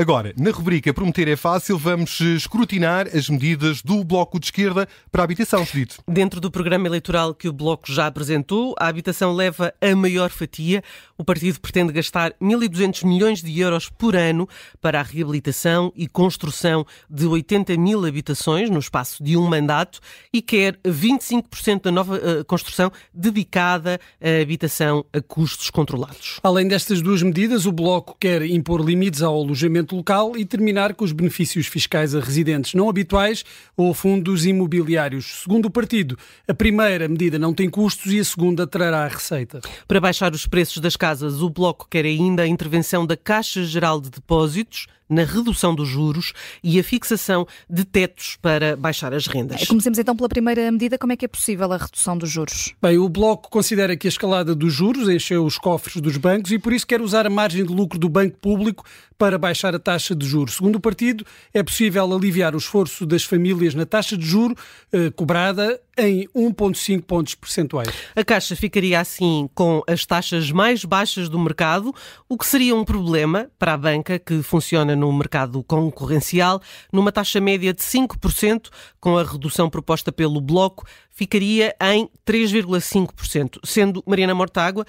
Agora, na rubrica Prometer é Fácil, vamos escrutinar as medidas do Bloco de Esquerda para a habitação, Judito. Dentro do programa eleitoral que o Bloco já apresentou, a habitação leva a maior fatia. O partido pretende gastar 1.200 milhões de euros por ano para a reabilitação e construção de 80 mil habitações no espaço de um mandato e quer 25% da nova uh, construção dedicada à habitação a custos controlados. Além destas duas medidas, o Bloco quer impor limites ao alojamento local e terminar com os benefícios fiscais a residentes não habituais ou fundos imobiliários. Segundo o partido, a primeira medida não tem custos e a segunda trará receita. Para baixar os preços das casas, o Bloco quer ainda a intervenção da Caixa Geral de Depósitos na redução dos juros e a fixação de tetos para baixar as rendas. Comecemos então pela primeira medida. Como é que é possível a redução dos juros? Bem, o Bloco considera que a escalada dos juros encheu os cofres dos bancos e por isso quer usar a margem de lucro do banco público para baixar a taxa de juros. Segundo o partido, é possível aliviar o esforço das famílias na taxa de juro eh, cobrada em 1,5 pontos percentuais. A Caixa ficaria assim com as taxas mais baixas do mercado, o que seria um problema para a banca que funciona no mercado concorrencial, numa taxa média de 5%, com a redução proposta pelo Bloco, ficaria em 3,5%. Sendo Mariana Mortágua,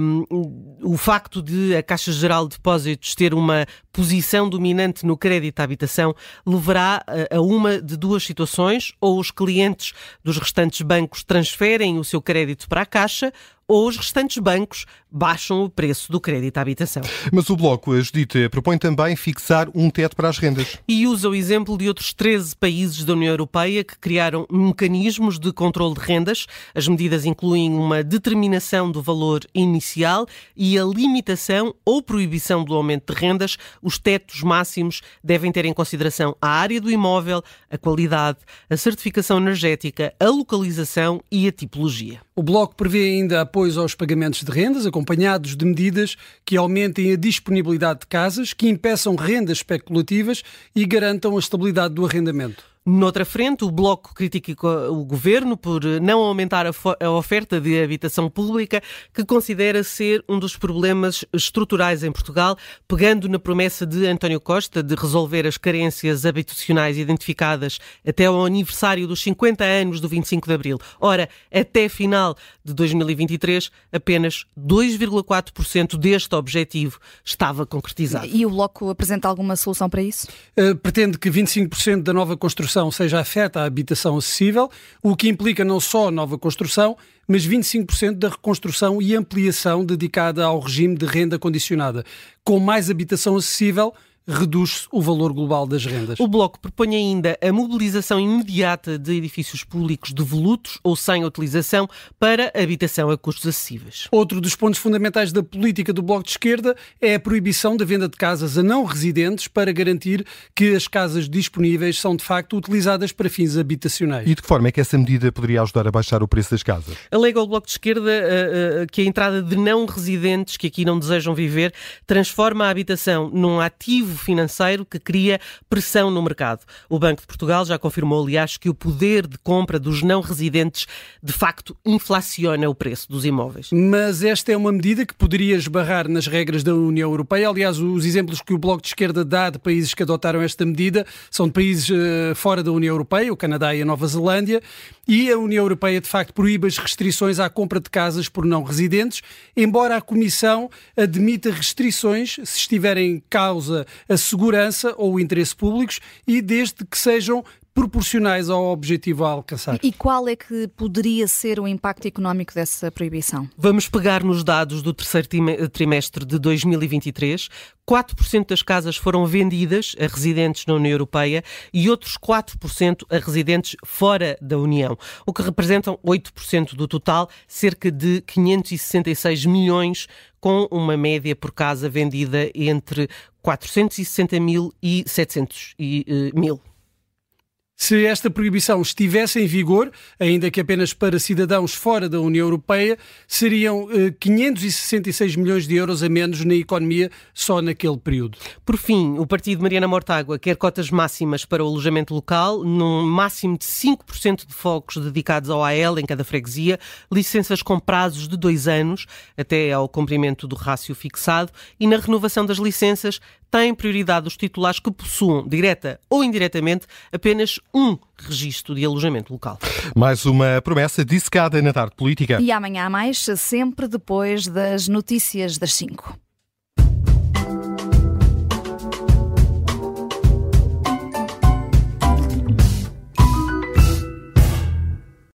um, o facto de a Caixa Geral de Depósitos ter uma posição dominante no crédito à habitação levará a uma de duas situações, ou os clientes dos restantes bancos transferem o seu crédito para a Caixa, ou os restantes bancos baixam o preço do crédito à habitação. Mas o Bloco, a Judite, propõe também fixar um teto para as rendas. E usa o exemplo de outros 13 países da União Europeia que criaram mecanismos de controle de rendas. As medidas incluem uma determinação do valor inicial e a limitação ou proibição do aumento de rendas. Os tetos máximos devem ter em consideração a área do imóvel, a qualidade, a certificação energética, a localização e a tipologia. O Bloco prevê ainda apoios aos pagamentos de rendas, acompanhados de medidas que aumentem a disponibilidade de casas, que impeçam rendas especulativas e garantam a estabilidade do arrendamento. Noutra frente, o Bloco critica o governo por não aumentar a, oferta de habitação pública, que considera ser um dos problemas estruturais em Portugal, pegando na promessa de António Costa de resolver as carências habitacionais identificadas até ao aniversário dos 50 anos do 25 de Abril. Ora, até final de 2023, apenas 2,4% deste objetivo estava concretizado. E o Bloco apresenta alguma solução para isso? Uh, pretende que 25% da nova construção construção seja afeta à habitação acessível, o que implica não só nova construção, mas 25% da reconstrução e ampliação dedicada ao regime de renda condicionada. Com mais habitação acessível, reduz o valor global das rendas. O Bloco propõe ainda a mobilização imediata de edifícios públicos devolutos ou sem utilização para habitação a custos acessíveis. Outro dos pontos fundamentais da política do Bloco de Esquerda é a proibição da venda de casas a não residentes para garantir que as casas disponíveis são de facto utilizadas para fins habitacionais. E de que forma é que essa medida poderia ajudar a baixar o preço das casas? Alega o Bloco de Esquerda uh, uh, que a entrada de não residentes que aqui não desejam viver transforma a habitação num ativo financeiro que cria pressão no mercado. O Banco de Portugal já confirmou, aliás, que o poder de compra dos não residentes de facto inflaciona o preço dos imóveis. Mas esta é uma medida que poderia esbarrar nas regras da União Europeia. Aliás, os exemplos que o Bloco de Esquerda dá de países que adotaram esta medida são de países uh, fora da União Europeia, o Canadá e a Nova Zelândia, e a União Europeia de facto proíbe as restrições à compra de casas por não residentes, embora a Comissão admita restrições se estiver em causa a segurança ou o interesse públicos e desde que sejam proporcionais ao objetivo a alcançar. E qual é que poderia ser o impacto económico dessa proibição? Vamos pegar nos dados do terceiro trimestre de 2023. 4% das casas foram vendidas a residentes na União Europeia e outros 4% a residentes fora da União, o que representam 8% do total, cerca de 566 milhões, com uma média por casa vendida entre 460 mil e 700 mil. Se esta proibição estivesse em vigor, ainda que apenas para cidadãos fora da União Europeia, seriam eh, 566 milhões de euros a menos na economia só naquele período. Por fim, o partido Mariana Mortágua quer cotas máximas para o alojamento local, num máximo de 5% de focos dedicados ao AL em cada freguesia, licenças com prazos de dois anos, até ao cumprimento do rácio fixado, e na renovação das licenças tem prioridade os titulares que possuam, direta ou indiretamente, apenas um registro de alojamento local. Mais uma promessa dissecada na tarde política. E amanhã há mais, sempre depois das notícias das 5.